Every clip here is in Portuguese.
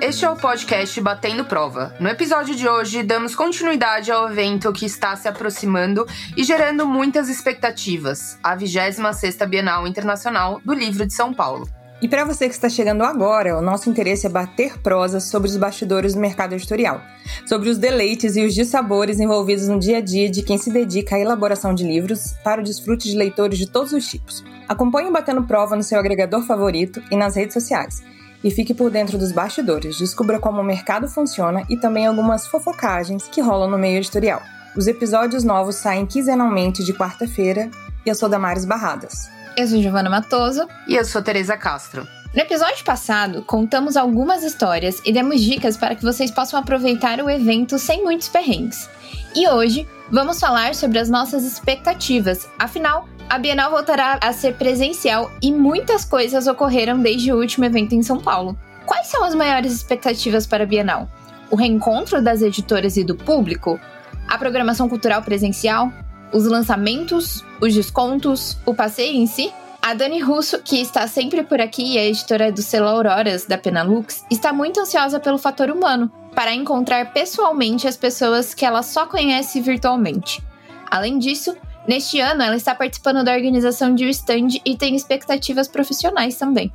Este é o podcast Batendo Prova. No episódio de hoje, damos continuidade ao evento que está se aproximando e gerando muitas expectativas, a 26ª Bienal Internacional do Livro de São Paulo. E para você que está chegando agora, o nosso interesse é bater prosa sobre os bastidores do mercado editorial, sobre os deleites e os dissabores envolvidos no dia a dia de quem se dedica à elaboração de livros para o desfrute de leitores de todos os tipos. Acompanhe o Batendo Prova no seu agregador favorito e nas redes sociais e fique por dentro dos bastidores, descubra como o mercado funciona e também algumas fofocagens que rolam no meio editorial. Os episódios novos saem quinzenalmente de quarta-feira e eu sou Damares Barradas. Eu sou Giovana Matoso. E eu sou Tereza Castro. No episódio passado, contamos algumas histórias e demos dicas para que vocês possam aproveitar o evento sem muitos perrengues. E hoje vamos falar sobre as nossas expectativas. Afinal, a Bienal voltará a ser presencial e muitas coisas ocorreram desde o último evento em São Paulo. Quais são as maiores expectativas para a Bienal? O reencontro das editoras e do público? A programação cultural presencial? Os lançamentos? Os descontos? O passeio em si? A Dani Russo, que está sempre por aqui e é editora do selo Auroras da Penalux, está muito ansiosa pelo fator humano, para encontrar pessoalmente as pessoas que ela só conhece virtualmente. Além disso, Neste ano, ela está participando da organização de um stand e tem expectativas profissionais também.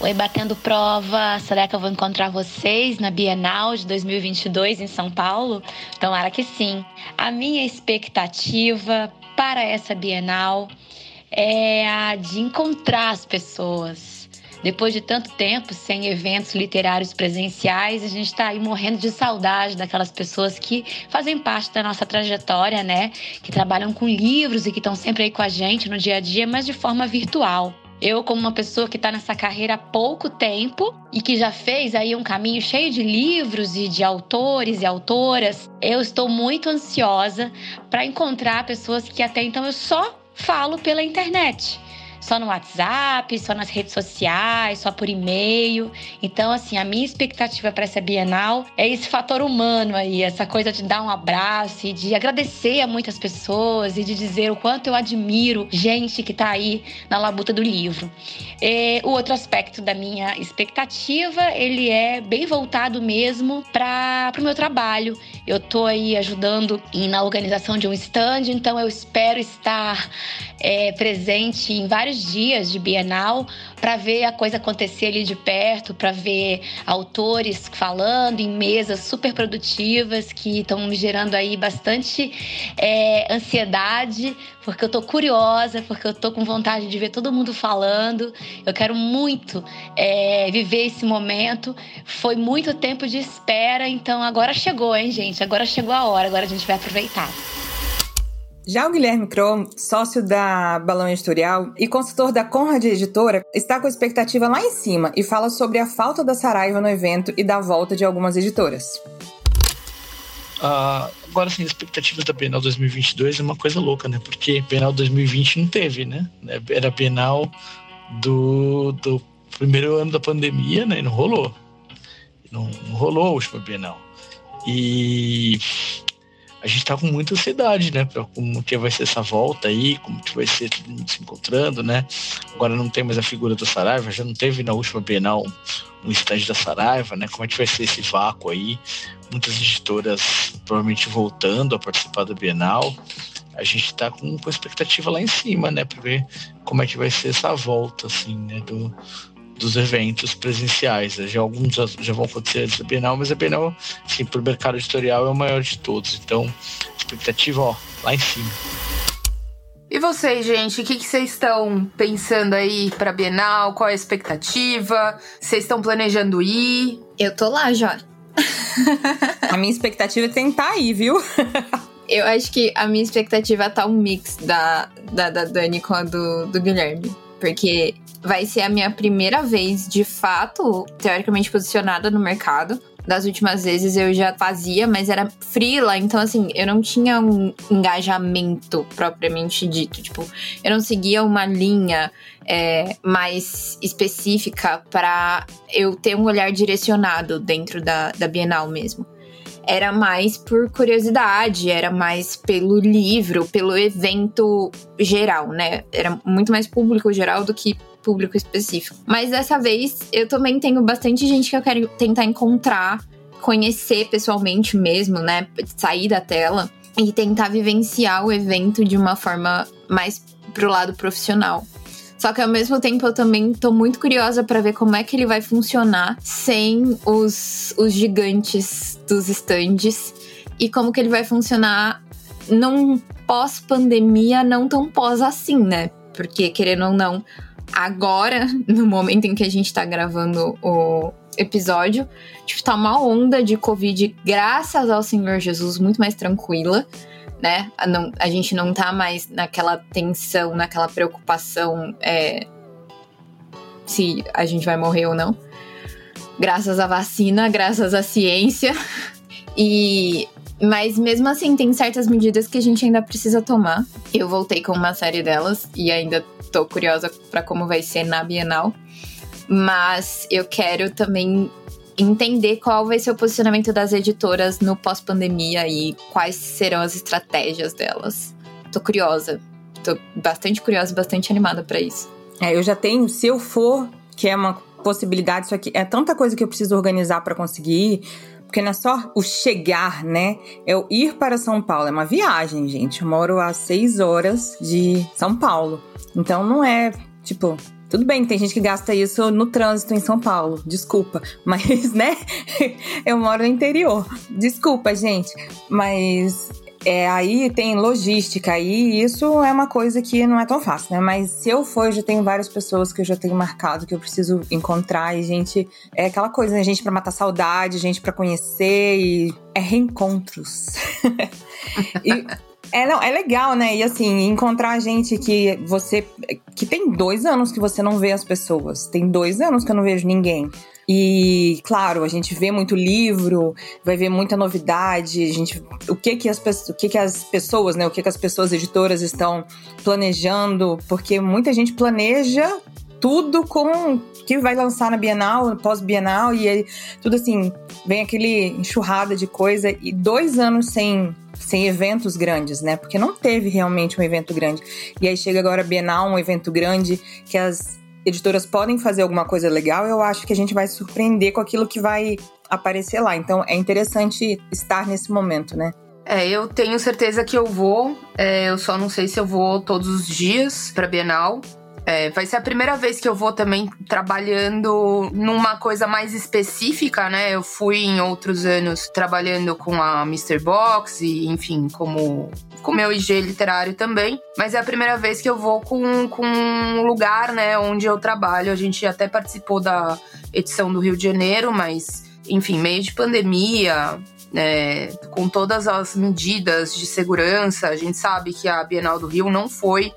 Oi, batendo prova. Será que eu vou encontrar vocês na Bienal de 2022 em São Paulo? Tomara que sim. A minha expectativa para essa Bienal é a de encontrar as pessoas depois de tanto tempo sem eventos literários presenciais, a gente está aí morrendo de saudade daquelas pessoas que fazem parte da nossa trajetória, né? Que trabalham com livros e que estão sempre aí com a gente no dia a dia, mas de forma virtual. Eu, como uma pessoa que está nessa carreira há pouco tempo e que já fez aí um caminho cheio de livros e de autores e autoras, eu estou muito ansiosa para encontrar pessoas que até então eu só falo pela internet só no WhatsApp, só nas redes sociais, só por e-mail. Então, assim, a minha expectativa para essa Bienal é esse fator humano aí, essa coisa de dar um abraço e de agradecer a muitas pessoas e de dizer o quanto eu admiro gente que está aí na labuta do livro. E o outro aspecto da minha expectativa, ele é bem voltado mesmo para o meu trabalho. Eu estou aí ajudando na organização de um stand, então eu espero estar é, presente em vários vários dias de Bienal para ver a coisa acontecer ali de perto, para ver autores falando em mesas super produtivas que estão me gerando aí bastante é, ansiedade, porque eu tô curiosa, porque eu tô com vontade de ver todo mundo falando. Eu quero muito é, viver esse momento. Foi muito tempo de espera, então agora chegou, hein, gente? Agora chegou a hora, agora a gente vai aproveitar. Já o Guilherme Krom, sócio da Balão Editorial e consultor da Conrad Editora, está com a expectativa lá em cima e fala sobre a falta da Saraiva no evento e da volta de algumas editoras. Uh, agora, sim, as expectativas da Bienal 2022 é uma coisa louca, né? Porque Bienal 2020 não teve, né? Era a Bienal do, do primeiro ano da pandemia, né? E não rolou. Não, não rolou a última Bienal. E a gente tá com muita ansiedade, né? Pra como que vai ser essa volta aí, como que vai ser todo mundo se encontrando, né? Agora não tem mais a figura da Saraiva, já não teve na última Bienal um estágio da Saraiva, né? Como é que vai ser esse vácuo aí? Muitas editoras provavelmente voltando a participar da Bienal. A gente tá com, com expectativa lá em cima, né? Pra ver como é que vai ser essa volta, assim, né? Do, dos eventos presenciais. Já alguns já, já vão acontecer antes da Bienal, mas a Bienal, sim, para o mercado editorial é o maior de todos. Então, expectativa, ó, lá em cima. E vocês, gente, o que, que vocês estão pensando aí para Bienal? Qual é a expectativa? Vocês estão planejando ir? Eu tô lá já. a minha expectativa é tentar ir, viu? Eu acho que a minha expectativa tá um mix da, da, da Dani com a do, do Guilherme. Porque vai ser a minha primeira vez, de fato, teoricamente posicionada no mercado. Das últimas vezes eu já fazia, mas era frila, então assim, eu não tinha um engajamento propriamente dito. Tipo, eu não seguia uma linha é, mais específica para eu ter um olhar direcionado dentro da, da Bienal mesmo. Era mais por curiosidade, era mais pelo livro, pelo evento geral, né? Era muito mais público geral do que público específico. Mas dessa vez eu também tenho bastante gente que eu quero tentar encontrar, conhecer pessoalmente mesmo, né? Sair da tela e tentar vivenciar o evento de uma forma mais pro lado profissional. Só que ao mesmo tempo eu também tô muito curiosa para ver como é que ele vai funcionar sem os, os gigantes dos stands e como que ele vai funcionar num pós-pandemia, não tão pós assim, né? Porque, querendo ou não, agora, no momento em que a gente tá gravando o episódio, tipo, tá uma onda de Covid, graças ao Senhor Jesus, muito mais tranquila né? A, não, a gente não tá mais naquela tensão, naquela preocupação é, se a gente vai morrer ou não. Graças à vacina, graças à ciência. E mas mesmo assim, tem certas medidas que a gente ainda precisa tomar. Eu voltei com uma série delas e ainda tô curiosa para como vai ser na Bienal. Mas eu quero também entender qual vai ser o posicionamento das editoras no pós-pandemia e quais serão as estratégias delas. Tô curiosa. Tô bastante curiosa bastante animada para isso. É, eu já tenho, se eu for, que é uma possibilidade, isso aqui é tanta coisa que eu preciso organizar para conseguir, porque não é só o chegar, né? É o ir para São Paulo. É uma viagem, gente. Eu moro a seis horas de São Paulo. Então não é, tipo, tudo bem, tem gente que gasta isso no trânsito em São Paulo, desculpa, mas, né? Eu moro no interior, desculpa, gente, mas é, aí tem logística, aí isso é uma coisa que não é tão fácil, né? Mas se eu for, eu já tenho várias pessoas que eu já tenho marcado, que eu preciso encontrar, e gente, é aquela coisa, né? Gente para matar saudade, gente para conhecer, e é reencontros. e é, não, é legal, né? E assim, encontrar gente que você. que tem dois anos que você não vê as pessoas. Tem dois anos que eu não vejo ninguém. E, claro, a gente vê muito livro, vai ver muita novidade, a gente, o que que as, o que que as pessoas, né, o que que as pessoas editoras estão planejando, porque muita gente planeja tudo com que vai lançar na Bienal, pós-Bienal, e aí, tudo assim, vem aquele enxurrada de coisa, e dois anos sem sem eventos grandes, né? Porque não teve realmente um evento grande. E aí chega agora a Bienal, um evento grande que as editoras podem fazer alguma coisa legal, eu acho que a gente vai surpreender com aquilo que vai aparecer lá. Então é interessante estar nesse momento, né? É, eu tenho certeza que eu vou. É, eu só não sei se eu vou todos os dias para Bienal. É, vai ser a primeira vez que eu vou também trabalhando numa coisa mais específica, né? Eu fui em outros anos trabalhando com a Mr. Box e, enfim, como com meu IG literário também. Mas é a primeira vez que eu vou com, com um lugar, né, onde eu trabalho. A gente até participou da edição do Rio de Janeiro, mas, enfim, meio de pandemia, é, com todas as medidas de segurança. A gente sabe que a Bienal do Rio não foi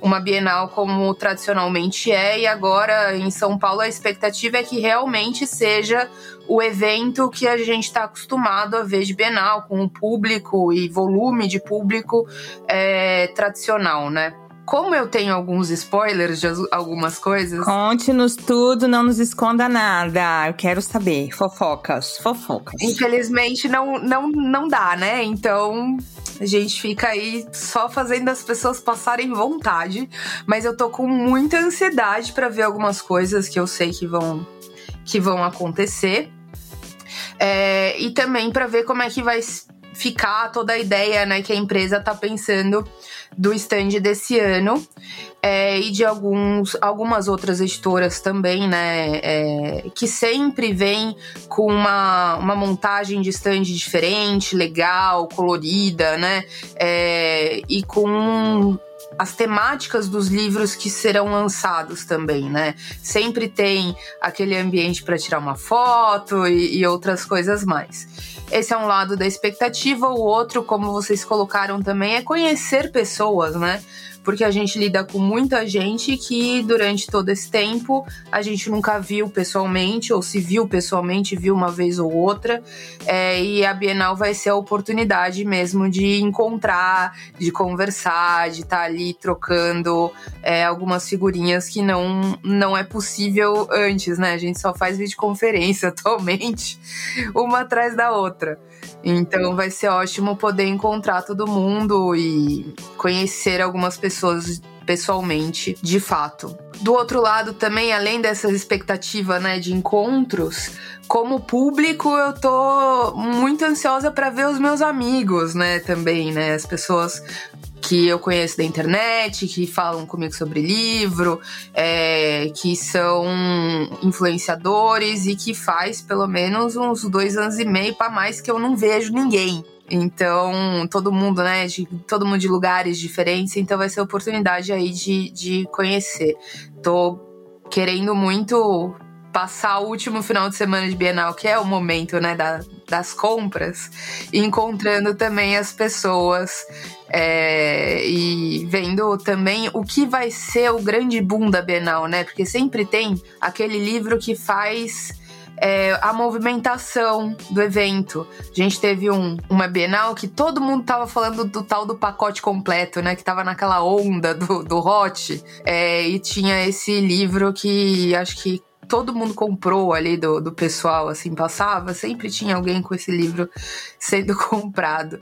uma Bienal como tradicionalmente é, e agora em São Paulo a expectativa é que realmente seja o evento que a gente está acostumado a ver de Bienal, com o público e volume de público é, tradicional, né? Como eu tenho alguns spoilers de algumas coisas. Conte-nos tudo, não nos esconda nada. Eu quero saber. Fofocas, fofocas. Infelizmente não, não, não dá, né? Então a gente fica aí só fazendo as pessoas passarem vontade. Mas eu tô com muita ansiedade para ver algumas coisas que eu sei que vão, que vão acontecer. É, e também para ver como é que vai ficar toda a ideia né, que a empresa tá pensando do stand desse ano é, e de alguns, algumas outras editoras também, né? É, que sempre vem com uma, uma montagem de stand diferente, legal, colorida, né? É, e com as temáticas dos livros que serão lançados também, né? Sempre tem aquele ambiente para tirar uma foto e, e, outras coisas mais. Esse é um lado da expectativa, o outro, como vocês colocaram também, é conhecer pessoas, né? Porque a gente lida com muita gente que durante todo esse tempo a gente nunca viu pessoalmente, ou se viu pessoalmente, viu uma vez ou outra. É, e a Bienal vai ser a oportunidade mesmo de encontrar, de conversar, de estar tá ali trocando é, algumas figurinhas que não, não é possível antes, né? A gente só faz videoconferência atualmente, uma atrás da outra. Então vai ser ótimo poder encontrar todo mundo e conhecer algumas pessoas pessoalmente, de fato. Do outro lado, também, além dessa expectativa né, de encontros, como público, eu tô muito ansiosa para ver os meus amigos, né? Também, né? As pessoas que eu conheço da internet, que falam comigo sobre livro, é, que são influenciadores e que faz pelo menos uns dois anos e meio para mais que eu não vejo ninguém. Então, todo mundo, né? De, todo mundo de lugares diferentes, então vai ser oportunidade aí de, de conhecer. Tô querendo muito passar o último final de semana de Bienal, que é o momento, né, da, das compras, encontrando também as pessoas é, e vendo também o que vai ser o grande boom da Bienal, né? Porque sempre tem aquele livro que faz é, a movimentação do evento. A gente teve um, uma Bienal que todo mundo tava falando do tal do pacote completo, né? Que tava naquela onda do, do hot. É, e tinha esse livro que acho que todo mundo comprou ali do, do pessoal, assim, passava, sempre tinha alguém com esse livro sendo comprado.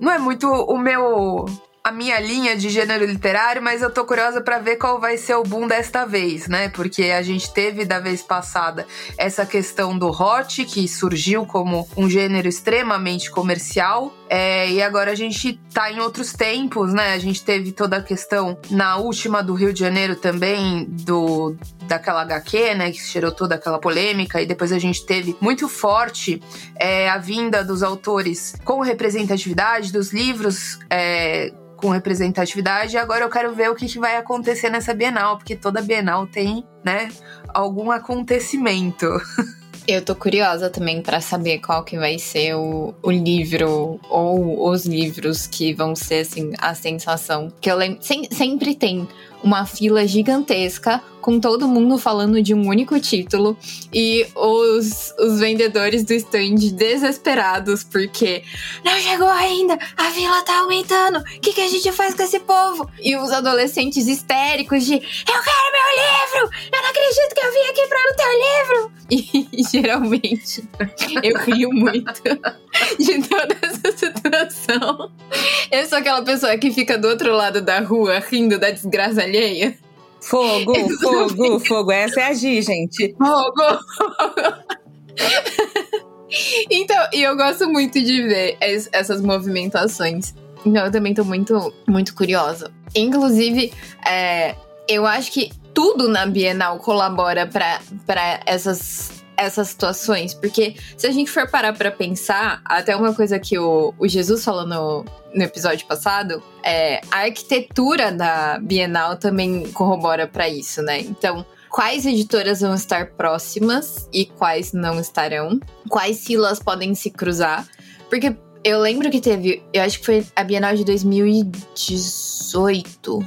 Não é muito o meu a minha linha de gênero literário, mas eu tô curiosa para ver qual vai ser o boom desta vez, né? Porque a gente teve da vez passada essa questão do hot, que surgiu como um gênero extremamente comercial, é, e agora a gente tá em outros tempos, né? A gente teve toda a questão na última do Rio de Janeiro também, do daquela HQ, né? Que gerou toda aquela polêmica, e depois a gente teve muito forte é, a vinda dos autores com representatividade dos livros. É, com representatividade. E agora eu quero ver o que, que vai acontecer nessa Bienal, porque toda Bienal tem, né, algum acontecimento. Eu tô curiosa também para saber qual que vai ser o, o livro ou os livros que vão ser assim a sensação. Que eu lembro, sem, sempre tem uma fila gigantesca com todo mundo falando de um único título e os, os vendedores do stand desesperados porque não chegou ainda, a fila tá aumentando, o que, que a gente faz com esse povo? E os adolescentes histéricos de eu quero meu livro, eu não acredito que eu vim aqui pra o teu livro. E geralmente eu rio muito de toda essa situação. Eu sou aquela pessoa que fica do outro lado da rua rindo da desgraça alheia. Fogo, fogo, fogo. Essa é a Gi, gente. Fogo, fogo. então, e eu gosto muito de ver es, essas movimentações. Então, eu também tô muito, muito curiosa. Inclusive, é, eu acho que tudo na Bienal colabora para essas essas situações, porque se a gente for parar para pensar, até uma coisa que o, o Jesus falou no, no episódio passado, é, a arquitetura da Bienal também corrobora para isso, né? Então, quais editoras vão estar próximas e quais não estarão? Quais filas podem se cruzar? Porque eu lembro que teve, eu acho que foi a Bienal de 2018.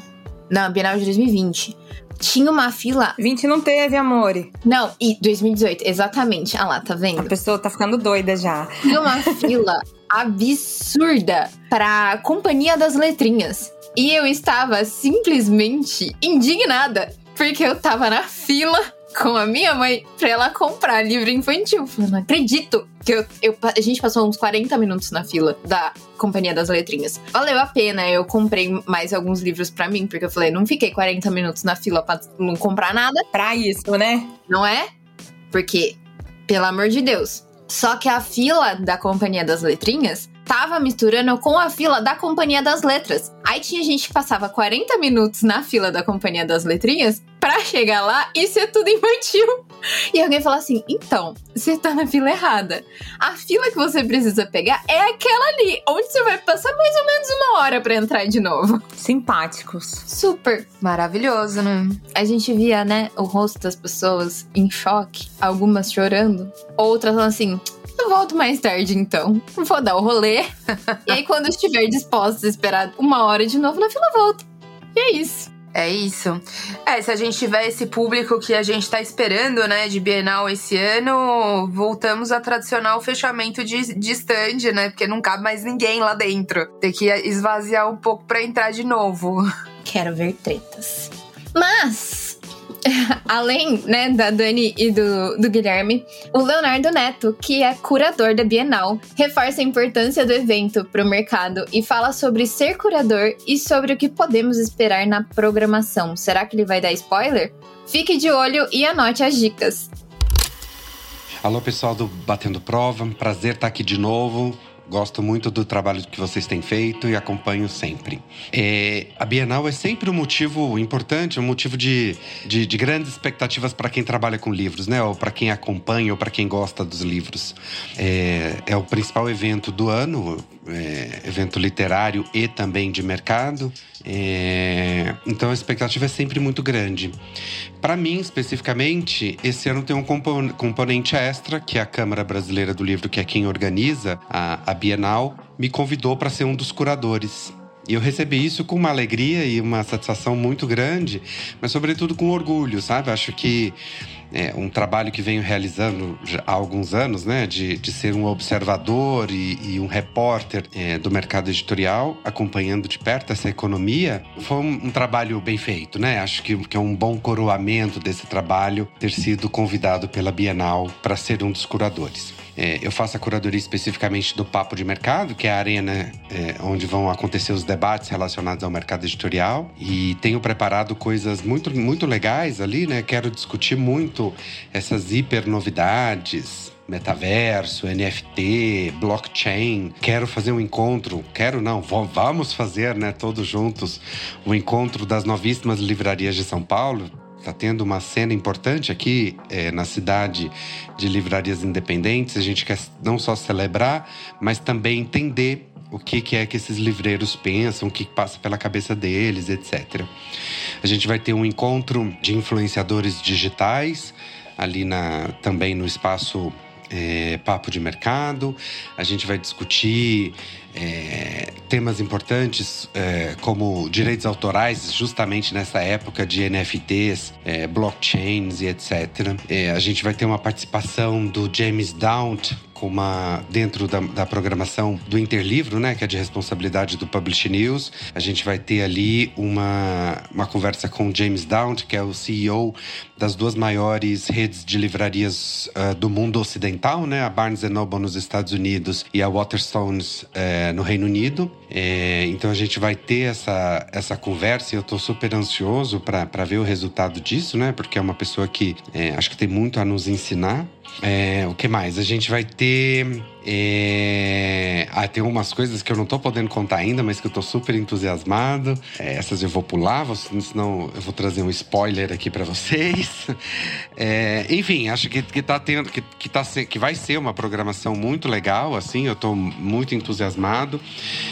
Não, a Bienal de 2020 tinha uma fila. 20 não teve, amor. Não, e 2018, exatamente. Ah lá, tá vendo? A pessoa tá ficando doida já. Tinha uma fila absurda pra Companhia das Letrinhas. E eu estava simplesmente indignada, porque eu tava na fila com a minha mãe pra ela comprar livro infantil. Eu não acredito que eu, eu, a gente passou uns 40 minutos na fila da Companhia das Letrinhas. Valeu a pena, eu comprei mais alguns livros para mim, porque eu falei, não fiquei 40 minutos na fila pra não comprar nada. Pra isso, né? Não é? Porque, pelo amor de Deus. Só que a fila da Companhia das Letrinhas tava misturando com a fila da Companhia das Letras. Aí tinha gente que passava 40 minutos na fila da Companhia das Letrinhas pra chegar lá e ser tudo infantil. E alguém fala assim: então, você tá na fila errada. A fila que você precisa pegar é aquela ali, onde você vai passar mais ou menos uma hora para entrar de novo. Simpáticos. Super. Maravilhoso, né? A gente via, né, o rosto das pessoas em choque, algumas chorando, outras falando assim: eu volto mais tarde, então. Vou dar o rolê. e aí, quando estiver disposta a esperar uma hora de novo na fila, volto. E é isso. É isso. É, se a gente tiver esse público que a gente tá esperando, né, de Bienal esse ano, voltamos a tradicional fechamento de, de stand, né? Porque não cabe mais ninguém lá dentro. Tem que esvaziar um pouco para entrar de novo. Quero ver tretas. Mas além né, da Dani e do, do Guilherme, o Leonardo Neto, que é curador da Bienal, reforça a importância do evento para o mercado e fala sobre ser curador e sobre o que podemos esperar na programação. Será que ele vai dar spoiler? Fique de olho e anote as dicas. Alô, pessoal do Batendo Prova, prazer estar aqui de novo. Gosto muito do trabalho que vocês têm feito e acompanho sempre. É, a Bienal é sempre um motivo importante, um motivo de, de, de grandes expectativas para quem trabalha com livros, né? Ou para quem acompanha ou para quem gosta dos livros. É, é o principal evento do ano, é, evento literário e também de mercado. É, então a expectativa é sempre muito grande. Para mim, especificamente, esse ano tem um componente extra, que é a Câmara Brasileira do Livro, que é quem organiza a, a Bienal, me convidou para ser um dos curadores. E eu recebi isso com uma alegria e uma satisfação muito grande, mas sobretudo com orgulho, sabe? Acho que é um trabalho que venho realizando há alguns anos, né? De, de ser um observador e, e um repórter é, do mercado editorial, acompanhando de perto essa economia, foi um, um trabalho bem feito, né? Acho que, que, é um bom coroamento desse trabalho ter sido convidado pela Bienal para ser um dos curadores. É, eu faço a curadoria especificamente do Papo de Mercado, que é a arena é, onde vão acontecer os debates relacionados ao mercado editorial. E tenho preparado coisas muito, muito legais ali, né? Quero discutir muito essas hiper novidades, metaverso, NFT, blockchain. Quero fazer um encontro, quero não, vamos fazer, né, todos juntos, o um encontro das novíssimas livrarias de São Paulo está tendo uma cena importante aqui é, na cidade de livrarias independentes. A gente quer não só celebrar, mas também entender o que, que é que esses livreiros pensam, o que passa pela cabeça deles, etc. A gente vai ter um encontro de influenciadores digitais ali na, também no espaço é, Papo de Mercado. A gente vai discutir é, temas importantes é, como direitos autorais, justamente nessa época de NFTs, é, blockchains e etc. É, a gente vai ter uma participação do James Daunt, uma dentro da, da, programação do Interlivro, né, que é de responsabilidade do Publish News. A gente vai ter ali uma, uma conversa com James Daunt, que é o CEO das duas maiores redes de livrarias uh, do mundo ocidental, né, a Barnes Noble nos Estados Unidos e a Waterstones uh, no Reino Unido. É, então a gente vai ter essa, essa conversa e eu estou super ansioso para ver o resultado disso, né, porque é uma pessoa que é, acho que tem muito a nos ensinar. É, o que mais? A gente vai ter é... Ah, tem umas coisas que eu não tô podendo contar ainda, mas que eu tô super entusiasmado. É, essas eu vou pular, senão eu vou trazer um spoiler aqui para vocês. É... Enfim, acho que, que tá tendo, que, que, tá, que vai ser uma programação muito legal, assim, eu tô muito entusiasmado.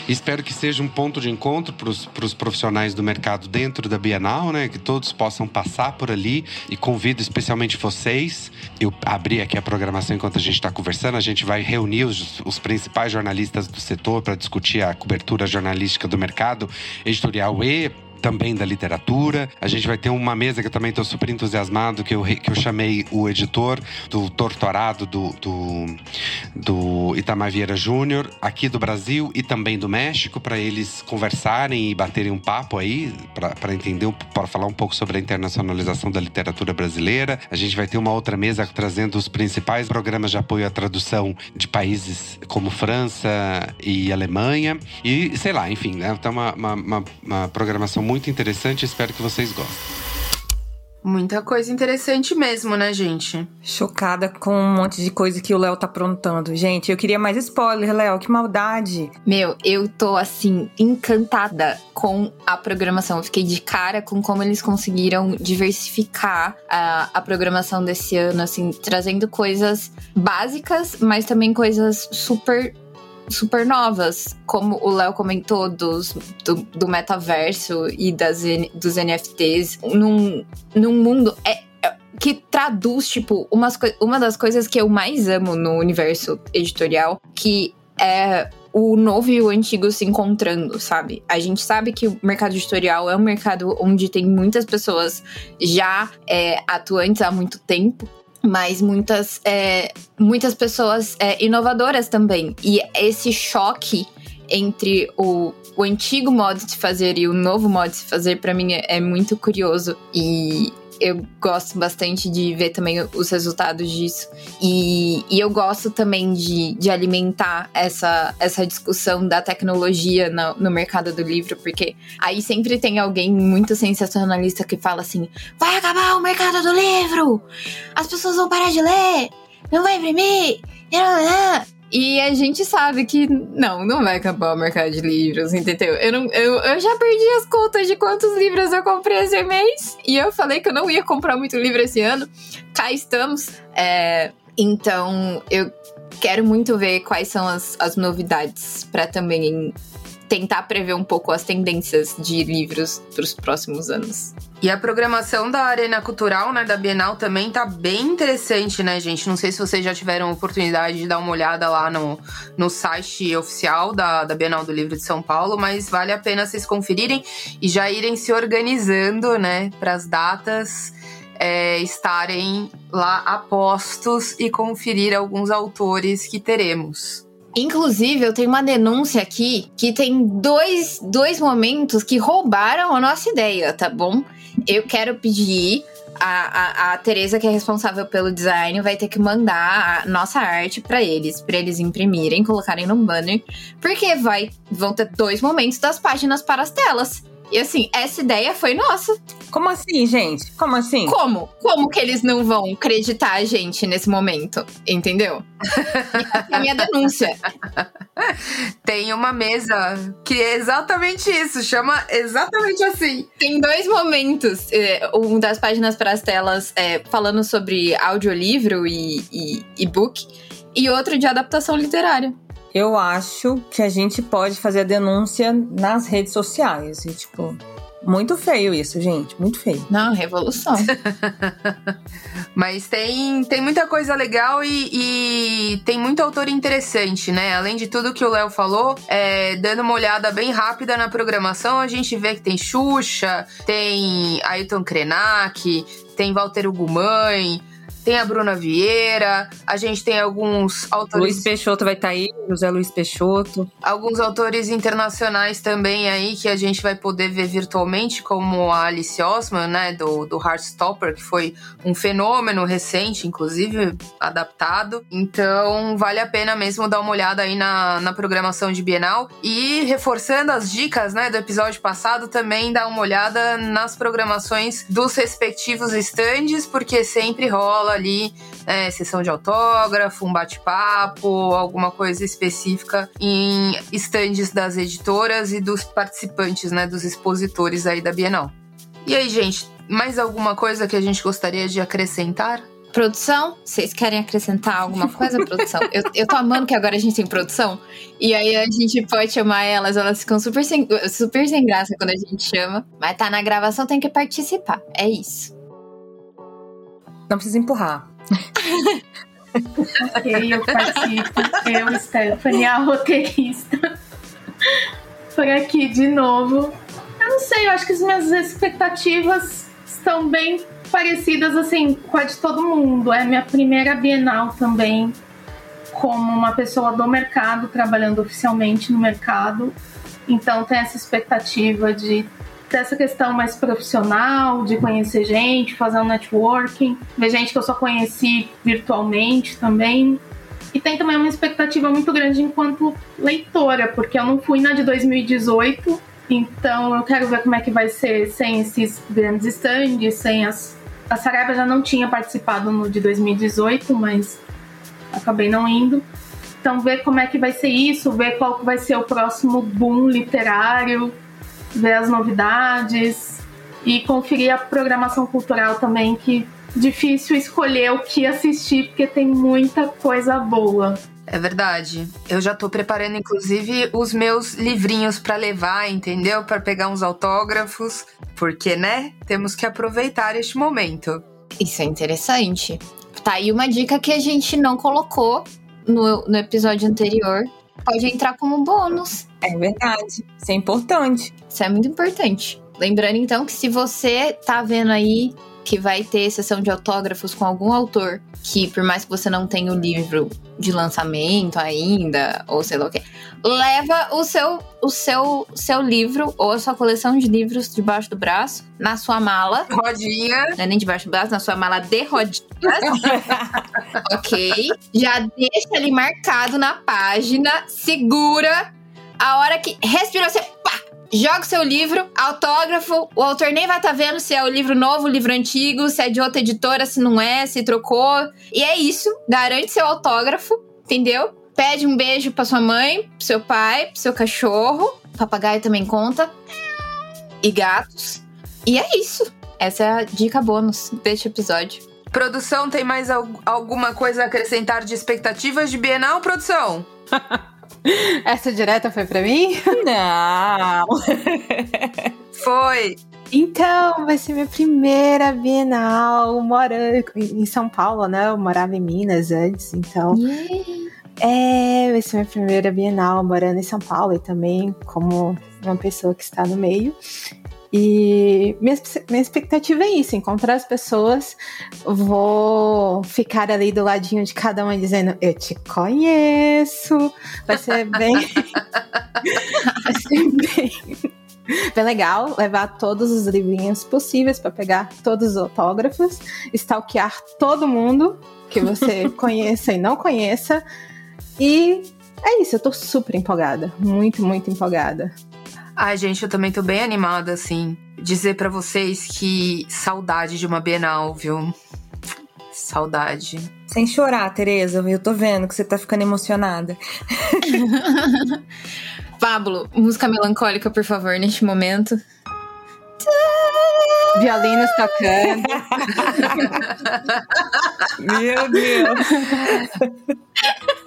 Espero que seja um ponto de encontro para os profissionais do mercado dentro da Bienal, né? Que todos possam passar por ali e convido especialmente vocês. Eu abri aqui a programação enquanto a gente está conversando, a gente vai reunir reunir os, os principais jornalistas do setor para discutir a cobertura jornalística do mercado editorial e também da literatura. A gente vai ter uma mesa que eu também estou super entusiasmado, que eu, que eu chamei o editor do Torturado do, do, do Itamar Vieira Júnior, aqui do Brasil e também do México, para eles conversarem e baterem um papo aí, para entender, para falar um pouco sobre a internacionalização da literatura brasileira. A gente vai ter uma outra mesa trazendo os principais programas de apoio à tradução de países como França e Alemanha. E sei lá, enfim, né? Então, uma, uma, uma, uma programação muito interessante. Espero que vocês gostem. Muita coisa interessante mesmo, né, gente? Chocada com um monte de coisa que o Léo tá aprontando. Gente, eu queria mais spoiler, Léo, que maldade. Meu, eu tô assim, encantada com a programação. Eu fiquei de cara com como eles conseguiram diversificar a, a programação desse ano, assim, trazendo coisas básicas, mas também coisas super super novas, como o Léo comentou dos, do, do metaverso e das, dos NFTs, num, num mundo. É, é, que traduz, tipo, umas, uma das coisas que eu mais amo no universo editorial, que é o novo e o antigo se encontrando, sabe? A gente sabe que o mercado editorial é um mercado onde tem muitas pessoas já é, atuantes há muito tempo, mas muitas, é, muitas pessoas é, inovadoras também. E esse choque entre o, o antigo modo de fazer e o novo modo de fazer, para mim, é, é muito curioso. E eu gosto bastante de ver também os resultados disso. E, e eu gosto também de, de alimentar essa, essa discussão da tecnologia no, no mercado do livro, porque aí sempre tem alguém muito sensacionalista que fala assim: vai acabar o mercado do livro! As pessoas vão parar de ler! Não vai imprimir! E a gente sabe que não, não vai acabar o mercado de livros, entendeu? Eu, não, eu, eu já perdi as contas de quantos livros eu comprei esse mês. E eu falei que eu não ia comprar muito livro esse ano. Cá estamos. É, então, eu quero muito ver quais são as, as novidades para também tentar prever um pouco as tendências de livros para os próximos anos. E a programação da Arena Cultural, né, da Bienal também tá bem interessante, né, gente? Não sei se vocês já tiveram oportunidade de dar uma olhada lá no, no site oficial da, da Bienal do Livro de São Paulo, mas vale a pena vocês conferirem e já irem se organizando, né, para as datas é, estarem lá a postos e conferir alguns autores que teremos. Inclusive, eu tenho uma denúncia aqui que tem dois, dois momentos que roubaram a nossa ideia, tá bom? Eu quero pedir. A, a, a Tereza, que é responsável pelo design, vai ter que mandar a nossa arte para eles, para eles imprimirem, colocarem no banner, porque vai, vão ter dois momentos das páginas para as telas. E assim, essa ideia foi nossa. Como assim, gente? Como assim? Como? Como que eles não vão acreditar a gente nesse momento? Entendeu? é a minha denúncia. Tem uma mesa que é exatamente isso, chama exatamente assim. Tem dois momentos. É, um das páginas para as telas é, falando sobre audiolivro e e-book, e outro de adaptação literária. Eu acho que a gente pode fazer a denúncia nas redes sociais. E, tipo, muito feio isso, gente. Muito feio. Não, revolução. Mas tem, tem muita coisa legal e, e, tem muito autor interessante, né? Além de tudo que o Léo falou, é, dando uma olhada bem rápida na programação, a gente vê que tem Xuxa, tem Ailton Krenak, tem Walter Ugumãe, tem a Bruna Vieira, a gente tem alguns autores. Luiz Peixoto vai estar tá aí, José Luiz Peixoto. Alguns autores internacionais também aí que a gente vai poder ver virtualmente, como a Alice Osman, né, do, do Heartstopper, que foi um fenômeno recente, inclusive adaptado. Então, vale a pena mesmo dar uma olhada aí na, na programação de Bienal. E reforçando as dicas, né, do episódio passado, também dá uma olhada nas programações dos respectivos estandes, porque sempre rola rola ali é, sessão de autógrafo, um bate-papo, alguma coisa específica em estandes das editoras e dos participantes, né, dos expositores aí da Bienal. E aí, gente, mais alguma coisa que a gente gostaria de acrescentar? Produção, vocês querem acrescentar alguma coisa, produção? eu, eu tô amando que agora a gente tem produção. E aí a gente pode chamar elas, elas ficam super sem, super sem graça quando a gente chama. Mas tá na gravação, tem que participar. É isso. Não precisa empurrar. ok, eu participo. Eu, Stephanie, a roteirista. Por aqui de novo. Eu não sei, eu acho que as minhas expectativas estão bem parecidas assim com a de todo mundo. É minha primeira Bienal também, como uma pessoa do mercado, trabalhando oficialmente no mercado. Então tem essa expectativa de dessa questão mais profissional, de conhecer gente, fazer um networking, ver gente que eu só conheci virtualmente também. E tem também uma expectativa muito grande enquanto leitora, porque eu não fui na de 2018, então eu quero ver como é que vai ser sem esses grandes stands, sem as. A Saraiva já não tinha participado no de 2018, mas acabei não indo. Então ver como é que vai ser isso, ver qual vai ser o próximo boom literário, ver as novidades e conferir a programação cultural também, que difícil escolher o que assistir, porque tem muita coisa boa. É verdade. Eu já tô preparando, inclusive, os meus livrinhos para levar, entendeu? Para pegar uns autógrafos, porque, né? Temos que aproveitar este momento. Isso é interessante. Tá aí uma dica que a gente não colocou no, no episódio anterior, pode entrar como bônus. É verdade. Isso é importante. Isso é muito importante. Lembrando então que se você tá vendo aí que vai ter sessão de autógrafos com algum autor que, por mais que você não tenha o livro de lançamento ainda, ou sei lá o que, leva o seu, o seu, seu livro ou a sua coleção de livros debaixo do braço, na sua mala. Rodinha. Não é nem debaixo do braço, na sua mala de rodinhas. ok? Já deixa ali marcado na página, segura. A hora que respirou, você joga o seu livro, autógrafo, o autor nem vai estar tá vendo se é o livro novo, o livro antigo, se é de outra editora, se não é, se trocou. E é isso, garante seu autógrafo, entendeu? Pede um beijo pra sua mãe, pro seu pai, pro seu cachorro. Papagaio também conta. E gatos. E é isso. Essa é a dica bônus deste episódio. Produção, tem mais al alguma coisa a acrescentar de expectativas de Bienal, produção? Essa direta foi para mim? Não. foi. Então, vai ser minha primeira Bienal morando em São Paulo, né? Eu morava em Minas antes, então. Yeah. É, vai ser minha primeira Bienal morando em São Paulo e também como uma pessoa que está no meio. E minha, minha expectativa é isso: encontrar as pessoas. Vou ficar ali do ladinho de cada uma dizendo: Eu te conheço. Vai ser bem. vai ser bem. Bem legal levar todos os livrinhos possíveis para pegar todos os autógrafos, stalkear todo mundo que você conheça e não conheça. E é isso, eu tô super empolgada, muito, muito empolgada. Ai, gente, eu também tô bem animada, assim. Dizer para vocês que saudade de uma Bienal, viu? Saudade. Sem chorar, Tereza. Eu tô vendo que você tá ficando emocionada. Pablo, música melancólica, por favor, neste momento. Violinos tocando. Meu Deus.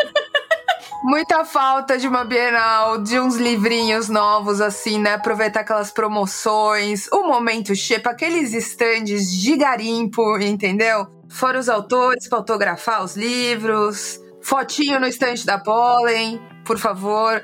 Muita falta de uma Bienal, de uns livrinhos novos, assim, né? Aproveitar aquelas promoções, o momento Xepa, aqueles estandes de garimpo, entendeu? Fora os autores para autografar os livros, fotinho no estande da Pollen, por favor.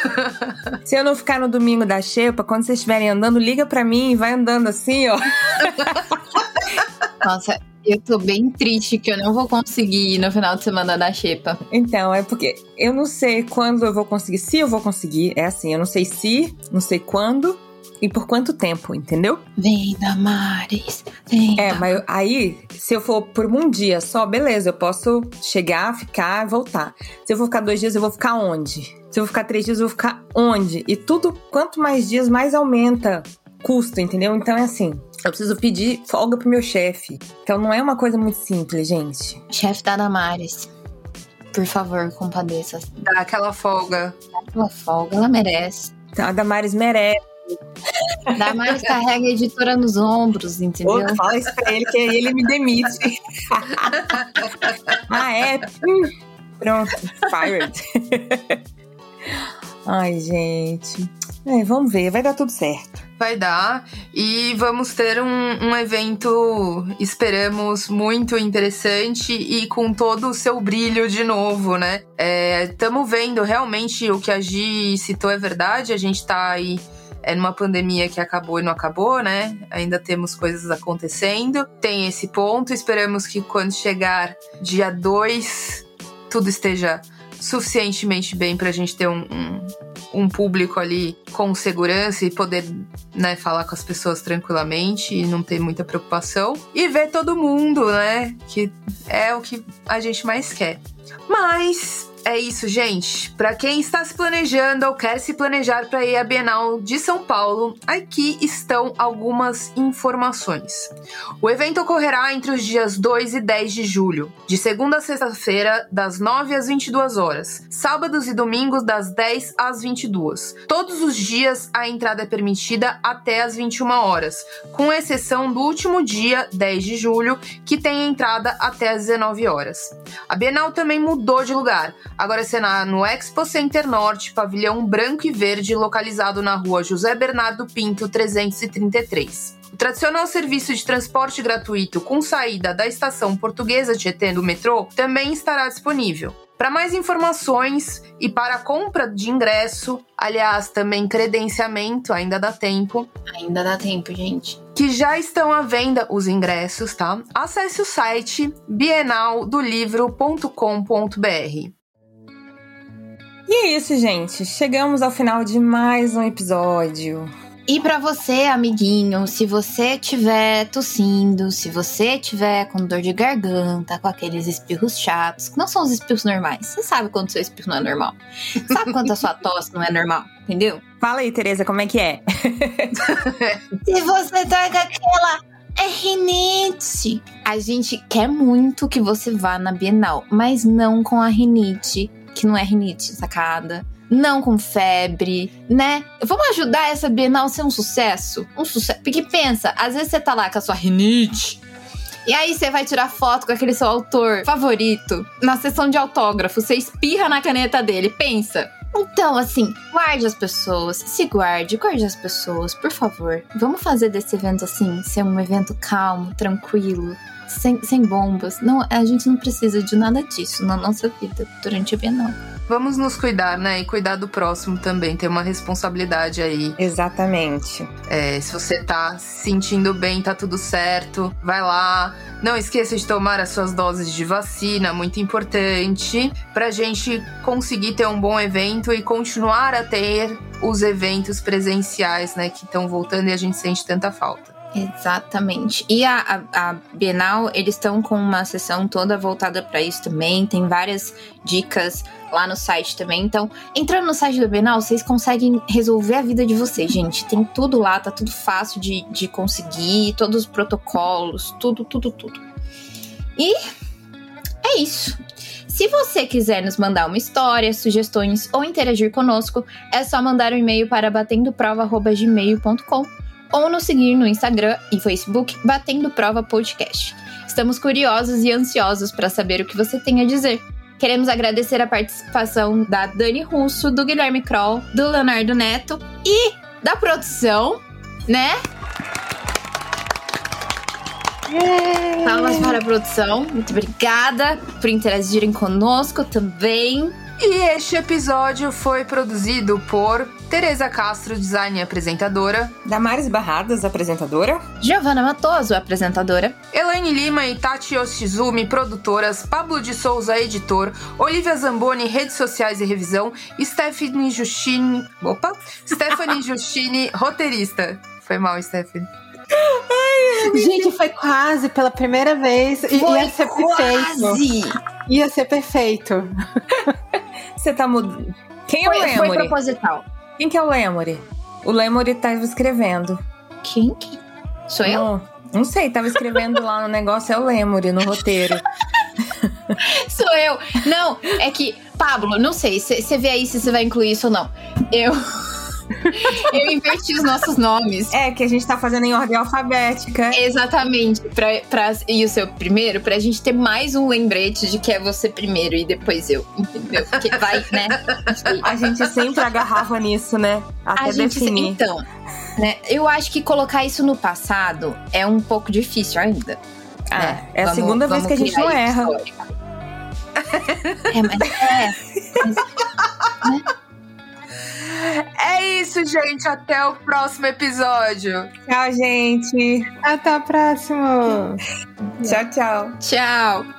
Se eu não ficar no domingo da Xepa, quando vocês estiverem andando, liga para mim e vai andando assim, ó. Nossa, eu tô bem triste que eu não vou conseguir ir no final de semana da Xepa. Então, é porque eu não sei quando eu vou conseguir, se eu vou conseguir. É assim, eu não sei se, não sei quando e por quanto tempo, entendeu? Vem, Damares, vem. É, mas aí, se eu for por um dia só, beleza, eu posso chegar, ficar e voltar. Se eu vou ficar dois dias, eu vou ficar onde? Se eu vou ficar três dias, eu vou ficar onde? E tudo, quanto mais dias, mais aumenta custo, entendeu? Então é assim, eu preciso pedir folga pro meu chefe. Então não é uma coisa muito simples, gente. Chefe da Damares. Por favor, compadeça. Dá aquela folga. Dá aquela folga, ela merece. Então, a Damares merece. Damares carrega a editora nos ombros, entendeu? Ô, fala isso pra ele que ele me demite. ah, é? Hum, pronto, fired. Ai, gente. É, vamos ver, vai dar tudo certo vai dar. E vamos ter um, um evento, esperamos, muito interessante e com todo o seu brilho de novo, né? Estamos é, vendo realmente o que a Gi citou é verdade, a gente tá aí é numa pandemia que acabou e não acabou, né? Ainda temos coisas acontecendo. Tem esse ponto. Esperamos que quando chegar dia 2, tudo esteja suficientemente bem para a gente ter um, um, um, público ali com segurança e poder né, falar com as pessoas tranquilamente e não ter muita preocupação. E ver todo mundo, né? Que é o que a gente mais quer. Mas é isso, gente. Para quem está se planejando ou quer se planejar para ir à Bienal de São Paulo, aqui estão algumas informações. O evento ocorrerá entre os dias 2 e 10 de julho, de segunda a sexta-feira, das 9 às 22 horas, sábados e domingos das 10 às 22. Todos os dias a entrada é permitida até às 21 horas, com exceção do último dia, 10 de julho, que tem entrada até às 19 horas. A Bienal também mudou de lugar agora será no Expo Center Norte, pavilhão branco e verde, localizado na rua José Bernardo Pinto 333. O tradicional serviço de transporte gratuito com saída da estação portuguesa Tietê do metrô também estará disponível. Para mais informações e para a compra de ingresso, aliás, também credenciamento, ainda dá tempo. Ainda dá tempo, gente. Que já estão à venda os ingressos, tá? Acesse o site bienaldolivro.com.br. E é isso, gente. Chegamos ao final de mais um episódio. E para você, amiguinho, se você tiver tossindo, se você tiver com dor de garganta, com aqueles espirros chatos, que não são os espirros normais. Você sabe quando seu espirro não é normal. Sabe quando a sua tosse não é normal, entendeu? Fala aí, Tereza, como é que é? se você tá com aquela é rinite. A gente quer muito que você vá na Bienal, mas não com a rinite, que não é rinite, sacada? não com febre, né? Vamos ajudar essa Bienal a ser um sucesso? Um sucesso. Porque pensa, às vezes você tá lá com a sua rinite. E aí você vai tirar foto com aquele seu autor favorito na sessão de autógrafo, você espirra na caneta dele, pensa. Então, assim, guarde as pessoas, se guarde, guarde as pessoas, por favor. Vamos fazer desse evento assim, ser um evento calmo, tranquilo, sem, sem bombas. Não, a gente não precisa de nada disso na nossa vida durante a Bienal. Vamos nos cuidar, né? E cuidar do próximo também. Tem uma responsabilidade aí. Exatamente. É, se você tá se sentindo bem, tá tudo certo, vai lá. Não esqueça de tomar as suas doses de vacina, muito importante, pra gente conseguir ter um bom evento e continuar a ter os eventos presenciais, né, que estão voltando e a gente sente tanta falta. Exatamente. E a, a, a Bienal, eles estão com uma sessão toda voltada para isso também. Tem várias dicas lá no site também. Então, entrando no site do Bienal, vocês conseguem resolver a vida de vocês, gente. Tem tudo lá, tá tudo fácil de, de conseguir, todos os protocolos, tudo, tudo, tudo. E é isso. Se você quiser nos mandar uma história, sugestões ou interagir conosco, é só mandar um e-mail para batendoprova.gmail.com ou nos seguir no Instagram e Facebook Batendo Prova Podcast. Estamos curiosos e ansiosos para saber o que você tem a dizer. Queremos agradecer a participação da Dani Russo, do Guilherme Kroll, do Leonardo Neto e da produção, né? Yeah. Palmas para a produção. Muito obrigada por interagirem conosco também. E este episódio foi produzido por Tereza Castro, design e apresentadora. Damares Barradas, apresentadora. Giovana Matoso, apresentadora. Elaine Lima e Tati Yoshizumi, produtoras. Pablo de Souza, editor. Olivia Zamboni, redes sociais e revisão. Stephanie Justine... Opa! Stephanie Justine, roteirista. Foi mal, Stephanie. Ai, Gente, foi quase pela primeira vez. Foi ia ser quase. perfeito. Ia ser perfeito. Você tá mudando. Quem é foi, o Lemuri? Foi proposital. Quem que é o Lemuri? O Lemuri tava escrevendo. Quem que? Sou eu? Não, não sei, tava escrevendo lá no negócio, é o Lemuri, no roteiro. Sou eu. Não, é que, Pablo, não sei, você vê aí se você vai incluir isso ou não. Eu. Eu inverti os nossos nomes. É, que a gente tá fazendo em ordem alfabética. Exatamente. Pra, pra, e o seu primeiro, pra gente ter mais um lembrete de que é você primeiro e depois eu. Entendeu? Porque vai, né? A gente sempre agarrava nisso, né? Até a definir. Gente, então, né? Eu acho que colocar isso no passado é um pouco difícil ainda. Ah, né? é a vamos, segunda vez que a gente não erra. É, mas é. Mas, né? É isso, gente. Até o próximo episódio. Tchau, gente. Até o próximo. tchau, tchau. Tchau.